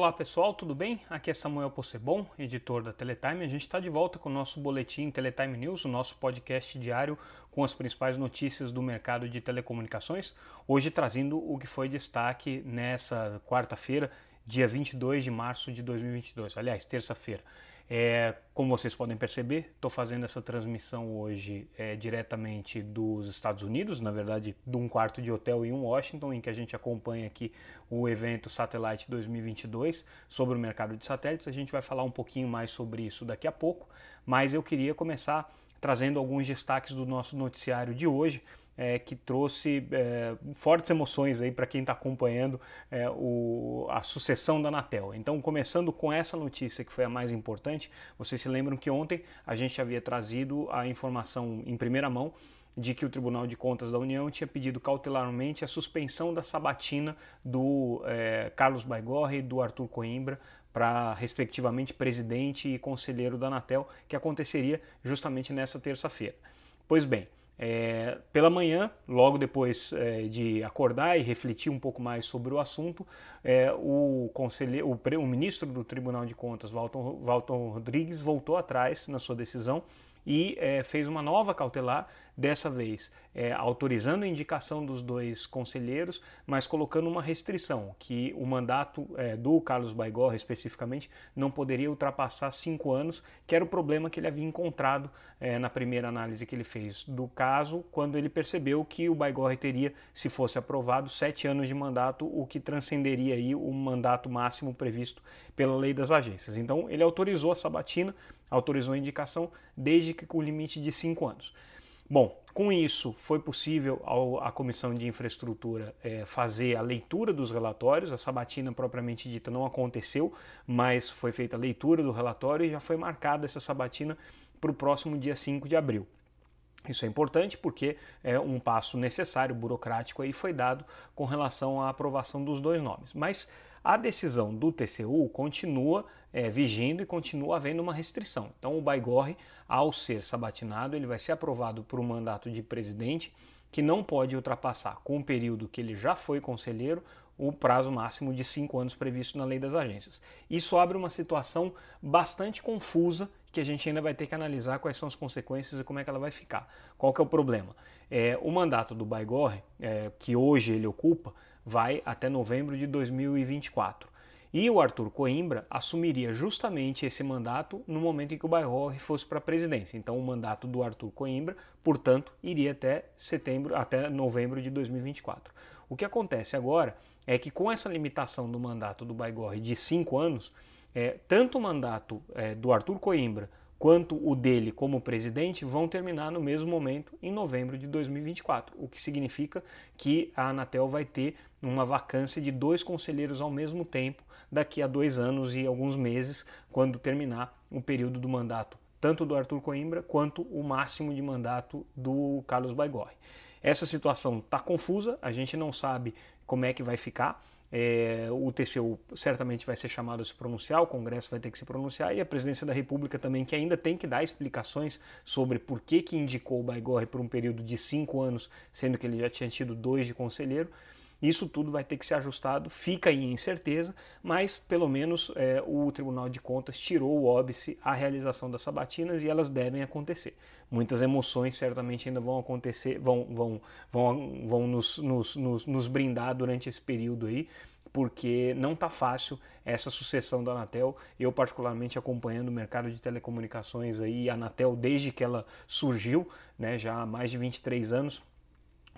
Olá pessoal, tudo bem? Aqui é Samuel Possebon, editor da Teletime. A gente está de volta com o nosso boletim Teletime News, o nosso podcast diário com as principais notícias do mercado de telecomunicações. Hoje trazendo o que foi destaque nessa quarta-feira, dia 22 de março de 2022. Aliás, terça-feira. É, como vocês podem perceber, estou fazendo essa transmissão hoje é, diretamente dos Estados Unidos, na verdade, de um quarto de hotel em Washington, em que a gente acompanha aqui o evento Satellite 2022 sobre o mercado de satélites. A gente vai falar um pouquinho mais sobre isso daqui a pouco, mas eu queria começar trazendo alguns destaques do nosso noticiário de hoje é, que trouxe é, fortes emoções aí para quem está acompanhando é, o, a sucessão da Anatel. Então, começando com essa notícia que foi a mais importante, vocês se lembram que ontem a gente havia trazido a informação em primeira mão de que o Tribunal de Contas da União tinha pedido cautelarmente a suspensão da sabatina do é, Carlos Baigorre e do Arthur Coimbra para, respectivamente, presidente e conselheiro da Anatel, que aconteceria justamente nessa terça-feira. Pois bem, é, pela manhã, logo depois é, de acordar e refletir um pouco mais sobre o assunto, é, o, conselheiro, o, o, ministro do Tribunal de Contas, Walton, Walton Rodrigues, voltou atrás na sua decisão e é, fez uma nova cautelar, dessa vez é, autorizando a indicação dos dois conselheiros, mas colocando uma restrição, que o mandato é, do Carlos Baigorra especificamente não poderia ultrapassar cinco anos, que era o problema que ele havia encontrado é, na primeira análise que ele fez do caso, quando ele percebeu que o Baigorra teria, se fosse aprovado, sete anos de mandato, o que transcenderia aí o mandato máximo previsto pela lei das agências. Então ele autorizou a sabatina, autorizou a indicação, desde que com o limite de cinco anos. Bom, com isso foi possível à Comissão de Infraestrutura é, fazer a leitura dos relatórios. A sabatina propriamente dita não aconteceu, mas foi feita a leitura do relatório e já foi marcada essa sabatina para o próximo dia 5 de abril. Isso é importante porque é um passo necessário, burocrático aí foi dado com relação à aprovação dos dois nomes. Mas a decisão do TCU continua é, vigindo e continua havendo uma restrição. Então, o Baigorre, ao ser sabatinado, ele vai ser aprovado por um mandato de presidente que não pode ultrapassar, com o período que ele já foi conselheiro, o prazo máximo de cinco anos previsto na lei das agências. Isso abre uma situação bastante confusa que a gente ainda vai ter que analisar quais são as consequências e como é que ela vai ficar. Qual que é o problema? É, o mandato do Baigorre, é, que hoje ele ocupa, vai até novembro de 2024. E o Arthur Coimbra assumiria justamente esse mandato no momento em que o Bairro fosse para a presidência. Então o mandato do Arthur Coimbra, portanto, iria até setembro, até novembro de 2024. O que acontece agora é que com essa limitação do mandato do Baigorre de cinco anos, é, tanto o mandato é, do Arthur Coimbra quanto o dele como presidente vão terminar no mesmo momento em novembro de 2024, o que significa que a Anatel vai ter uma vacância de dois conselheiros ao mesmo tempo daqui a dois anos e alguns meses, quando terminar o período do mandato tanto do Arthur Coimbra quanto o máximo de mandato do Carlos Baigorre. Essa situação está confusa, a gente não sabe como é que vai ficar. É, o TCU certamente vai ser chamado a se pronunciar, o Congresso vai ter que se pronunciar e a Presidência da República também, que ainda tem que dar explicações sobre por que, que indicou o Baigorre por um período de cinco anos, sendo que ele já tinha tido dois de conselheiro. Isso tudo vai ter que ser ajustado, fica aí incerteza, mas pelo menos é, o Tribunal de Contas tirou o óbice à realização das sabatinas e elas devem acontecer. Muitas emoções certamente ainda vão acontecer, vão, vão, vão, vão nos, nos, nos, nos brindar durante esse período aí, porque não está fácil essa sucessão da Anatel. Eu, particularmente, acompanhando o mercado de telecomunicações aí, a Anatel desde que ela surgiu, né, já há mais de 23 anos,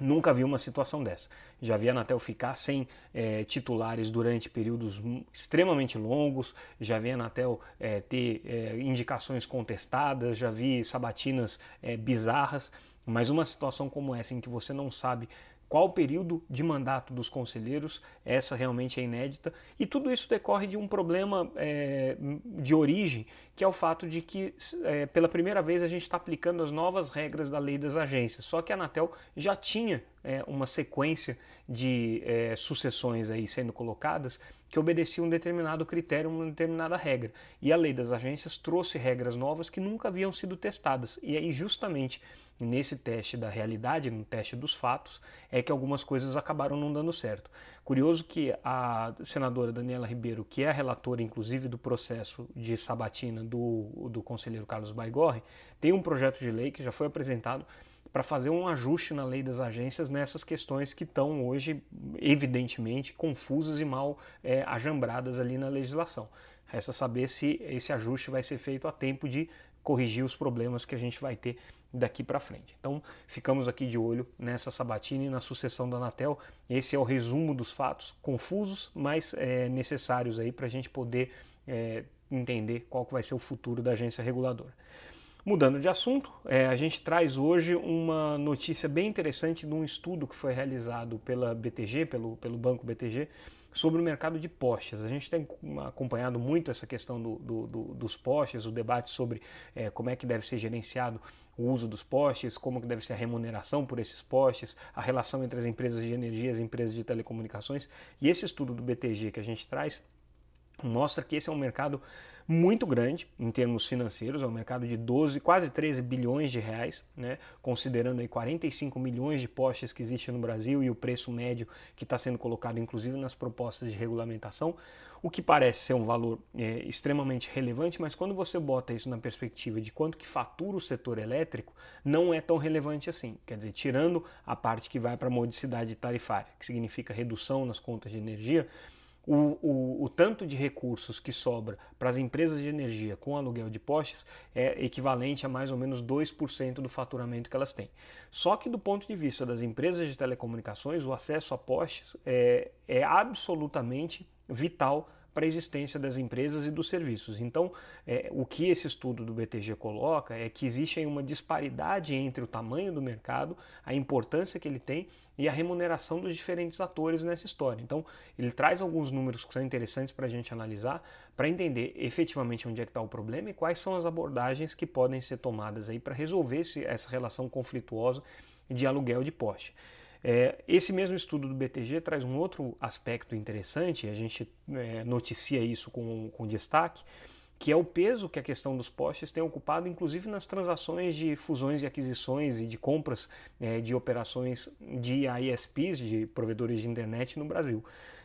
Nunca vi uma situação dessa. Já vi a Anatel ficar sem é, titulares durante períodos extremamente longos, já vi a Anatel é, ter é, indicações contestadas, já vi sabatinas bizarras, mas uma situação como essa, em que você não sabe qual o período de mandato dos conselheiros, essa realmente é inédita, e tudo isso decorre de um problema é, de origem, que é o fato de que é, pela primeira vez a gente está aplicando as novas regras da lei das agências, só que a Anatel já tinha é, uma sequência de é, sucessões aí sendo colocadas que obedeciam um determinado critério, uma determinada regra. E a lei das agências trouxe regras novas que nunca haviam sido testadas. E aí, justamente nesse teste da realidade, no teste dos fatos, é é que algumas coisas acabaram não dando certo. Curioso que a senadora Daniela Ribeiro, que é a relatora inclusive do processo de sabatina do, do conselheiro Carlos Baigorre, tem um projeto de lei que já foi apresentado para fazer um ajuste na lei das agências nessas questões que estão hoje, evidentemente, confusas e mal é, ajambradas ali na legislação. Resta saber se esse ajuste vai ser feito a tempo de corrigir os problemas que a gente vai ter daqui para frente. Então, ficamos aqui de olho nessa sabatina e na sucessão da Anatel. Esse é o resumo dos fatos confusos, mas é, necessários aí para a gente poder é, entender qual que vai ser o futuro da agência reguladora. Mudando de assunto, é, a gente traz hoje uma notícia bem interessante de um estudo que foi realizado pela BTG, pelo, pelo Banco BTG, sobre o mercado de postes. A gente tem acompanhado muito essa questão do, do, do, dos postes, o debate sobre é, como é que deve ser gerenciado o uso dos postes, como que deve ser a remuneração por esses postes, a relação entre as empresas de energia e as empresas de telecomunicações. E esse estudo do BTG que a gente traz mostra que esse é um mercado muito grande em termos financeiros, é um mercado de 12, quase 13 bilhões de reais, né? considerando aí 45 milhões de postes que existem no Brasil e o preço médio que está sendo colocado inclusive nas propostas de regulamentação, o que parece ser um valor é, extremamente relevante, mas quando você bota isso na perspectiva de quanto que fatura o setor elétrico, não é tão relevante assim. Quer dizer, tirando a parte que vai para a modicidade tarifária, que significa redução nas contas de energia, o, o, o, tanto de recursos que sobra para as empresas de energia com aluguel de postes é equivalente a mais ou menos 2% do faturamento que elas têm. Só que do ponto de vista das empresas de telecomunicações, o acesso a postes é, é absolutamente vital para a existência das empresas e dos serviços. Então, é, o que esse estudo do BTG coloca é que existe uma disparidade entre o tamanho do mercado, a importância que ele tem e a remuneração dos diferentes atores nessa história. Então, ele traz alguns números que são interessantes para a gente analisar, para entender efetivamente onde é que está o problema e quais são as abordagens que podem ser tomadas aí para resolver esse, essa relação conflituosa de aluguel de poste. É, esse mesmo estudo do BTG traz um outro aspecto interessante, a gente é, noticia isso com, com destaque, que é o peso que a questão dos postes tem ocupado, inclusive nas transações de fusões e aquisições e de compras é, de operações de ISPs, de provedores de internet no Brasil.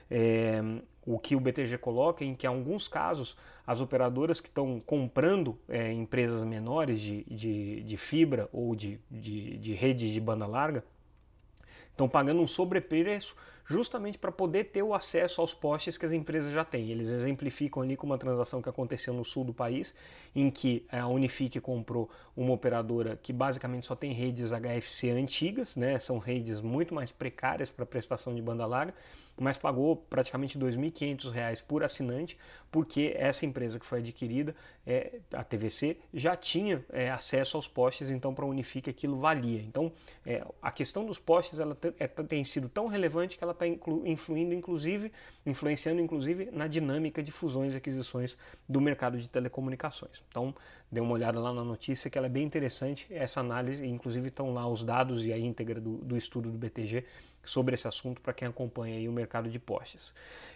É, o que o BTG coloca é em que, em alguns casos, as operadoras que estão comprando é, empresas menores de, de, de, fibra ou de, de, de redes de banda larga Estão pagando um sobrepreço justamente para poder ter o acesso aos postes que as empresas já têm. Eles exemplificam ali com uma transação que aconteceu no sul do país, em que a Unifique comprou uma operadora que basicamente só tem redes HFC antigas, né? são redes muito mais precárias para prestação de banda larga, mas pagou praticamente R$ 2.500 por assinante, porque essa empresa que foi adquirida, é, a TVC, já tinha é, acesso aos postes, então para a Unifique aquilo valia. Então é, a questão dos postes ela tem sido tão relevante que ela está influindo, inclusive, influenciando inclusive na dinâmica de fusões e aquisições do mercado de telecomunicações. Então dê uma olhada lá na notícia que ela é bem interessante, essa análise, inclusive estão lá os dados e a íntegra do, do estudo do BTG sobre esse assunto para quem acompanha o mercado de postes.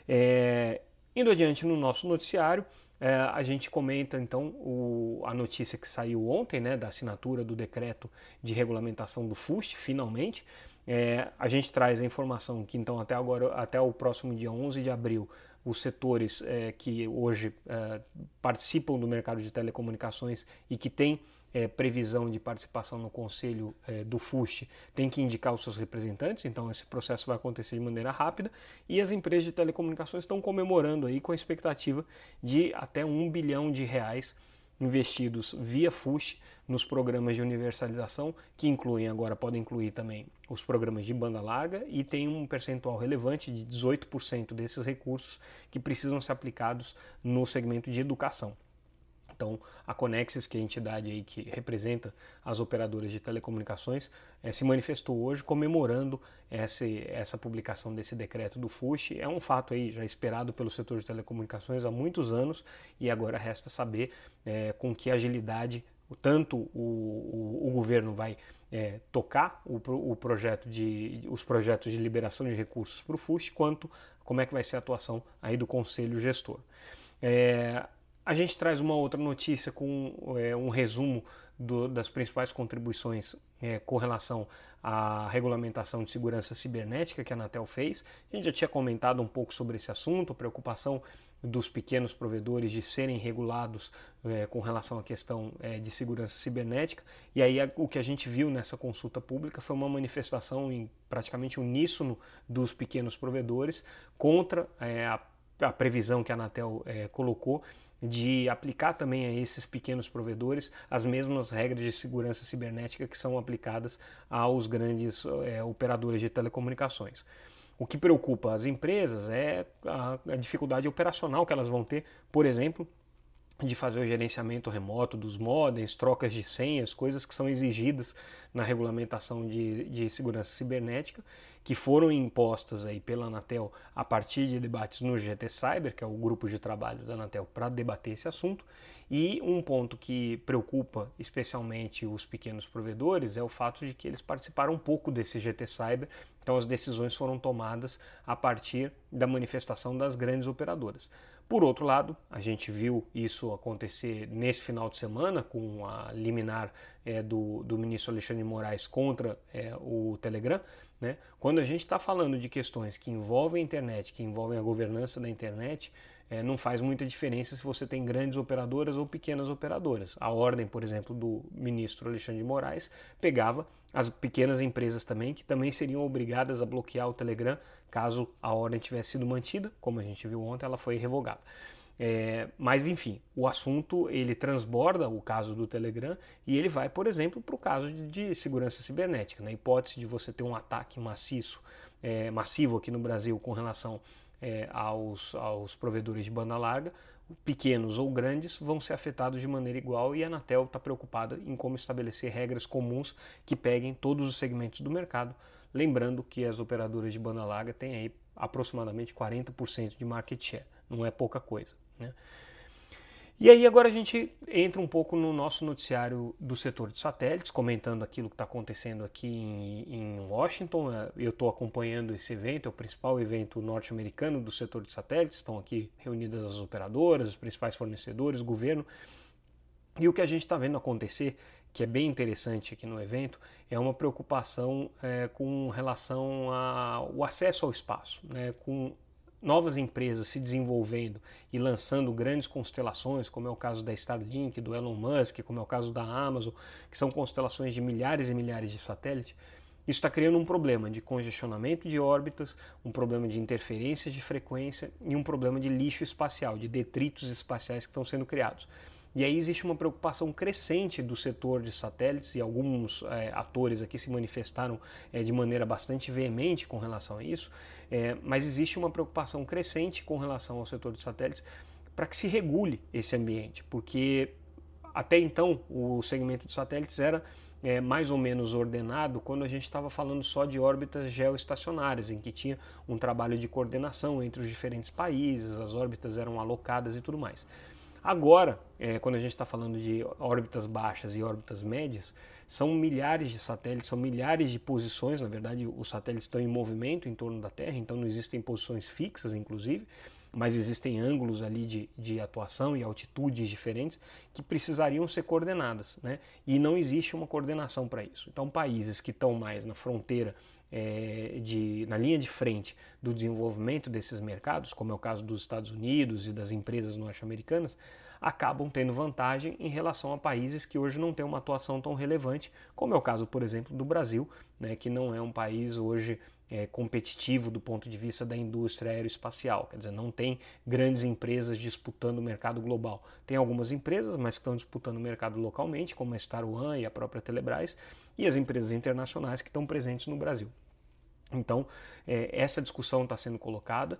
É, indo adiante no nosso noticiário, é, a gente comenta então o, a notícia que saiu ontem, né, da assinatura do decreto de regulamentação do FUST, finalmente. É, a gente traz a informação que então até agora, até o próximo dia 11 de abril, os setores é, que hoje é, participam do mercado de telecomunicações e que têm é, previsão de participação no conselho é, do FUST tem que indicar os seus representantes, então esse processo vai acontecer de maneira rápida. E as empresas de telecomunicações estão comemorando aí com a expectativa de até um bilhão de reais investidos via FUST nos programas de universalização, que incluem agora, podem incluir também os programas de banda larga e tem um percentual relevante de 18% desses recursos que precisam ser aplicados no segmento de educação. Então, a Conexis, que é a entidade aí que representa as operadoras de telecomunicações, é, se manifestou hoje comemorando essa, essa publicação desse decreto do FUSH. É um fato aí já esperado pelo setor de telecomunicações há muitos anos e agora resta saber é, com que agilidade tanto o, o, o governo vai é, tocar o, o, projeto de, os projetos de liberação de recursos para o FUSH, quanto como é que vai ser a atuação aí do conselho gestor. É, a gente traz uma outra notícia com é, um resumo do, das principais contribuições é, com relação à regulamentação de segurança cibernética que a Anatel fez. A gente já tinha comentado um pouco sobre esse assunto, preocupação dos pequenos provedores de serem regulados é, com relação à questão é, de segurança cibernética. E aí o que a gente viu nessa consulta pública foi uma manifestação em praticamente uníssono dos pequenos provedores contra é, a, a, previsão que a Anatel é, colocou de aplicar também a esses pequenos provedores as mesmas regras de segurança cibernética que são aplicadas aos grandes é, operadores de telecomunicações. O que preocupa as empresas é a, a dificuldade operacional que elas vão ter, por exemplo, de fazer o gerenciamento remoto dos modems, trocas de senhas, coisas que são exigidas na regulamentação de, de segurança cibernética, que foram impostas aí pela Anatel a partir de debates no GT Cyber, que é o grupo de trabalho da Anatel para debater esse assunto. E um ponto que preocupa especialmente os pequenos provedores é o fato de que eles participaram um pouco desse GT Cyber, então as decisões foram tomadas a partir da manifestação das grandes operadoras. Por outro lado, a gente viu isso acontecer nesse final de semana com a liminar é, do, do, ministro Alexandre de Moraes contra é, o Telegram. Né? Quando a gente está falando de questões que envolvem a internet, que envolvem a governança da internet, é, não faz muita diferença se você tem grandes operadoras ou pequenas operadoras. A ordem, por exemplo, do ministro Alexandre de Moraes pegava as pequenas empresas também, que também seriam obrigadas a bloquear o Telegram caso a ordem tivesse sido mantida, como a gente viu ontem, ela foi revogada. É, mas enfim, o assunto ele transborda o caso do Telegram e ele vai, por exemplo, para o caso de, de, segurança cibernética. Na hipótese de você ter um ataque maciço, é, massivo aqui no Brasil com relação é, aos, aos provedores de banda larga, pequenos ou grandes, vão ser afetados de maneira igual e a Anatel está preocupada em como estabelecer regras comuns que peguem todos os segmentos do mercado. Lembrando que as operadoras de banda larga têm aí aproximadamente 40% de market share, não é pouca coisa. Né? E aí agora a gente entra um pouco no nosso noticiário do setor de satélites, comentando aquilo que está acontecendo aqui em, em, Washington. É, eu estou acompanhando esse evento, é o principal evento norte-americano do setor de satélites. Estão aqui reunidas as operadoras, os principais fornecedores, governo. E o que a gente está vendo acontecer, que é bem interessante aqui no evento, é uma preocupação é, com relação ao acesso ao espaço, né, com novas empresas se desenvolvendo e lançando grandes constelações, como é o caso da Starlink, do Elon Musk, como é o caso da Amazon, que são constelações de milhares e milhares de satélites, isso está criando um problema de congestionamento de órbitas, um problema de interferências de frequência e um problema de lixo espacial, de detritos espaciais que estão sendo criados. E aí existe uma preocupação crescente do setor de satélites e alguns é, atores aqui se manifestaram é, de maneira bastante veemente com relação a isso, é, mas existe uma preocupação crescente com relação ao setor de satélites para que se regule esse ambiente, porque até então o segmento de satélites era é, mais ou menos ordenado quando a gente estava falando só de órbitas geoestacionárias, em que tinha um trabalho de coordenação entre os diferentes países, as órbitas eram alocadas e tudo mais. Agora, é, quando a gente está falando de órbitas baixas e órbitas médias, são milhares de satélites, são milhares de posições. Na verdade, os satélites estão em movimento em torno da Terra, então não existem posições fixas, inclusive, mas existem ângulos ali de, de atuação e altitudes diferentes que precisariam ser coordenadas, né? E não existe uma coordenação para isso. Então, países que estão mais na fronteira é, de, na linha de frente do desenvolvimento desses mercados, como é o caso dos Estados Unidos e das empresas norte-americanas, acabam tendo vantagem em relação a países que hoje não têm uma atuação tão relevante, como é o caso, por exemplo, do Brasil, né, que não é um país hoje é, competitivo do ponto de vista da indústria aeroespacial, quer dizer, não tem grandes empresas disputando o mercado global. Tem algumas empresas, mas que estão disputando o mercado localmente, como a Star One e a própria Telebrás, e as empresas internacionais que estão presentes no Brasil. Então, é, essa discussão está sendo colocada.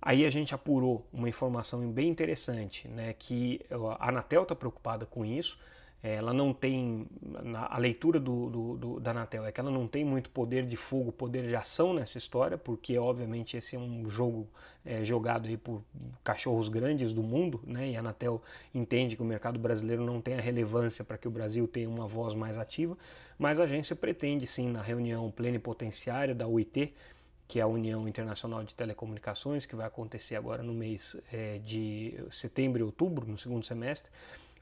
Aí a gente apurou uma informação bem interessante, né, que a Anatel está preocupada com isso. É, ela não tem, a leitura do, do, do, da Anatel é que ela não tem muito poder de fogo, poder de ação nessa história, porque obviamente esse é um jogo é, jogado aí por cachorros grandes do mundo, né, e a Anatel entende que o mercado brasileiro não tem a relevância para que o Brasil tenha uma voz mais ativa, mas a agência pretende sim, na reunião plenipotenciária da UIT, que é a União Internacional de Telecomunicações, que vai acontecer agora no mês é, de setembro e outubro, no segundo semestre,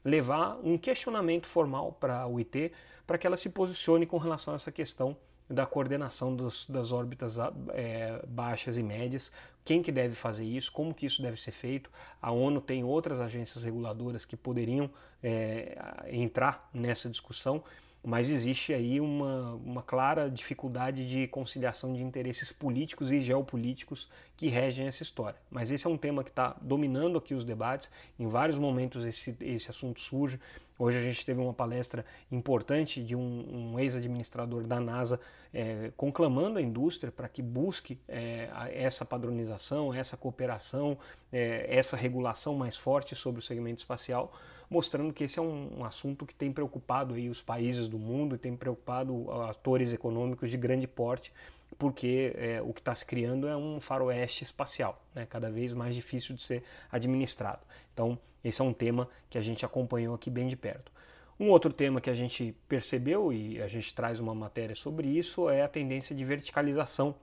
levar um questionamento formal para o IT para que ela se posicione com relação a essa questão da coordenação dos, das órbitas é, baixas e médias, quem que deve fazer isso, como que isso deve ser feito. A ONU tem outras agências reguladoras que poderiam é, entrar nessa discussão mas existe aí uma, uma clara dificuldade de conciliação de interesses políticos e geopolíticos que regem essa história. Mas esse é um tema que está dominando aqui os debates, em vários momentos esse, esse assunto surge. Hoje a gente teve uma palestra importante de um, um ex-administrador da NASA é, conclamando a indústria para que busque é, essa padronização, essa cooperação, é, essa regulação mais forte sobre o segmento espacial mostrando que esse é um, um assunto que tem preocupado aí os países do mundo tem preocupado atores econômicos de grande porte, porque é, o que está se criando é um faroeste espacial, né, cada vez mais difícil de ser administrado. Então, esse é um tema que a gente acompanhou aqui bem de perto. Um outro tema que a gente percebeu e a gente traz uma matéria sobre isso é a tendência de verticalização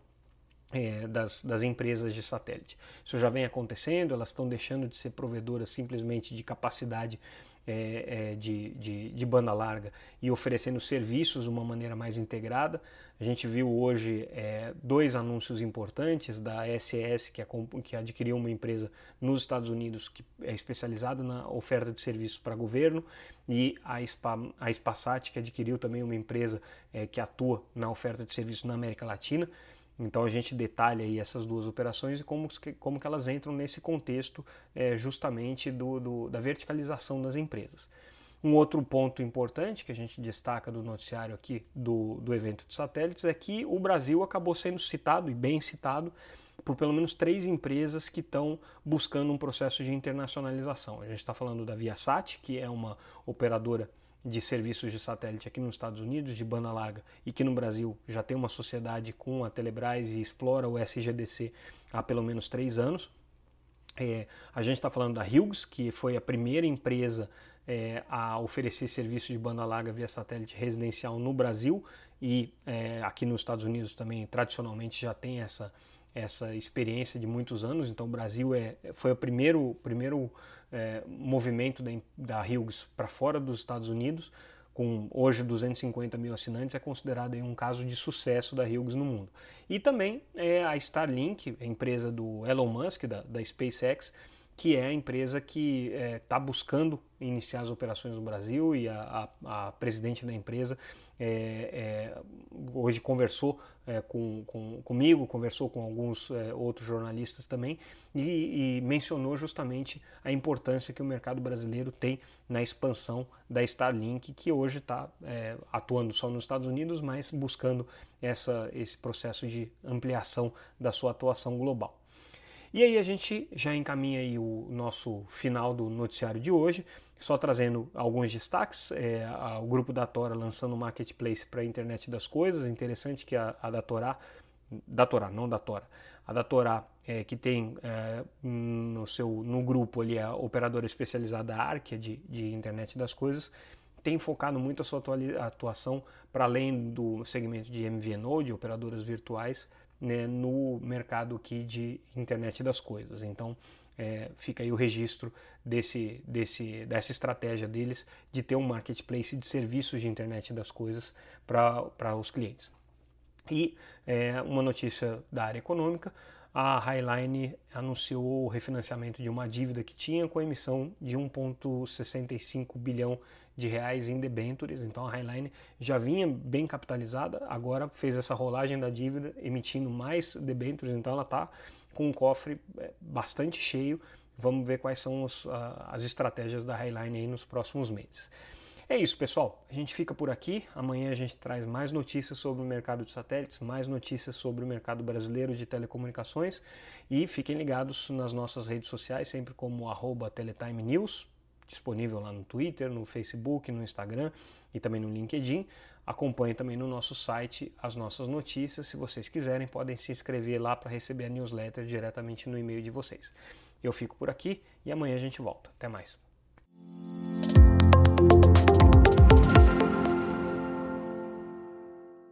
é, das, das, empresas de satélite. Isso já vem acontecendo, elas estão deixando de ser provedoras simplesmente de capacidade é, é, de, de, de, banda larga e oferecendo serviços de uma maneira mais integrada. A gente viu hoje é, dois anúncios importantes da SES, que, que adquiriu uma empresa nos Estados Unidos que é especializada na oferta de serviços para governo, e a, Spa, a Spasat, que adquiriu também uma empresa é, que atua na oferta de serviços na América Latina. Então a gente detalha aí essas duas operações e como, como que elas entram nesse contexto é, justamente do, do, da verticalização das empresas. Um outro ponto importante que a gente destaca do noticiário aqui do, do evento de satélites é que o Brasil acabou sendo citado e bem citado por pelo menos três empresas que estão buscando um processo de internacionalização. A gente está falando da Viasat, que é uma operadora de serviços de satélite aqui nos Estados Unidos, de banda larga, e que no Brasil já tem uma sociedade com a Telebrás e explora o SGDC há pelo menos três anos. É, a gente está falando da Hughes, que foi a primeira empresa é, a oferecer serviço de banda larga via satélite residencial no Brasil e é, aqui nos Estados Unidos também tradicionalmente já tem essa, essa experiência de muitos anos. Então o Brasil é, foi o primeiro, primeiro é, movimento da, da Hughes para fora dos Estados Unidos, com hoje 250 mil assinantes, é considerado um caso de sucesso da Hughes no mundo. E também é a Starlink, a empresa do Elon Musk, da, da SpaceX, que é a empresa que está é, buscando iniciar as operações no Brasil e a, a, a presidente da empresa é, é, hoje conversou é, com, com, comigo, conversou com alguns é, outros jornalistas também e, e, mencionou justamente a importância que o mercado brasileiro tem na expansão da Starlink, que hoje está é, atuando só nos Estados Unidos, mas buscando essa, esse processo de ampliação da sua atuação global. E aí a gente já encaminha aí o nosso final do noticiário de hoje, só trazendo alguns destaques. É, a, o grupo da Tora lançando um marketplace para a internet das coisas. Interessante que a, a da Torá, da Torá, não da Tora, a da Torá, é, que tem é, no seu no grupo ali a operadora especializada Arkia de, de internet das coisas, tem focado muito a sua atuação para além do segmento de MVNO, de operadoras virtuais, né, no mercado aqui de internet das coisas. Então é, fica aí o registro desse, desse, dessa estratégia deles de ter um marketplace de serviços de internet das coisas para os clientes. E é, uma notícia da área econômica, a Highline anunciou o refinanciamento de uma dívida que tinha com a emissão de 1,65 bilhão de reais em debêntures, então a Highline já vinha bem capitalizada, agora fez essa rolagem da dívida, emitindo mais debêntures, então ela está com um cofre é, bastante cheio. Vamos ver quais são os, as estratégias da Highline nos próximos meses. É isso, pessoal. A gente fica por aqui. Amanhã a gente traz mais notícias sobre o mercado de satélites, mais notícias sobre o mercado brasileiro de telecomunicações. E fiquem ligados nas nossas redes sociais, sempre como arroba Teletime News disponível lá no Twitter, no Facebook, no Instagram e também no LinkedIn. Acompanhe também no nosso site as nossas notícias. Se vocês quiserem, podem se inscrever lá para receber a newsletter diretamente no e-mail de vocês. Eu fico por aqui e amanhã a gente volta. Até mais.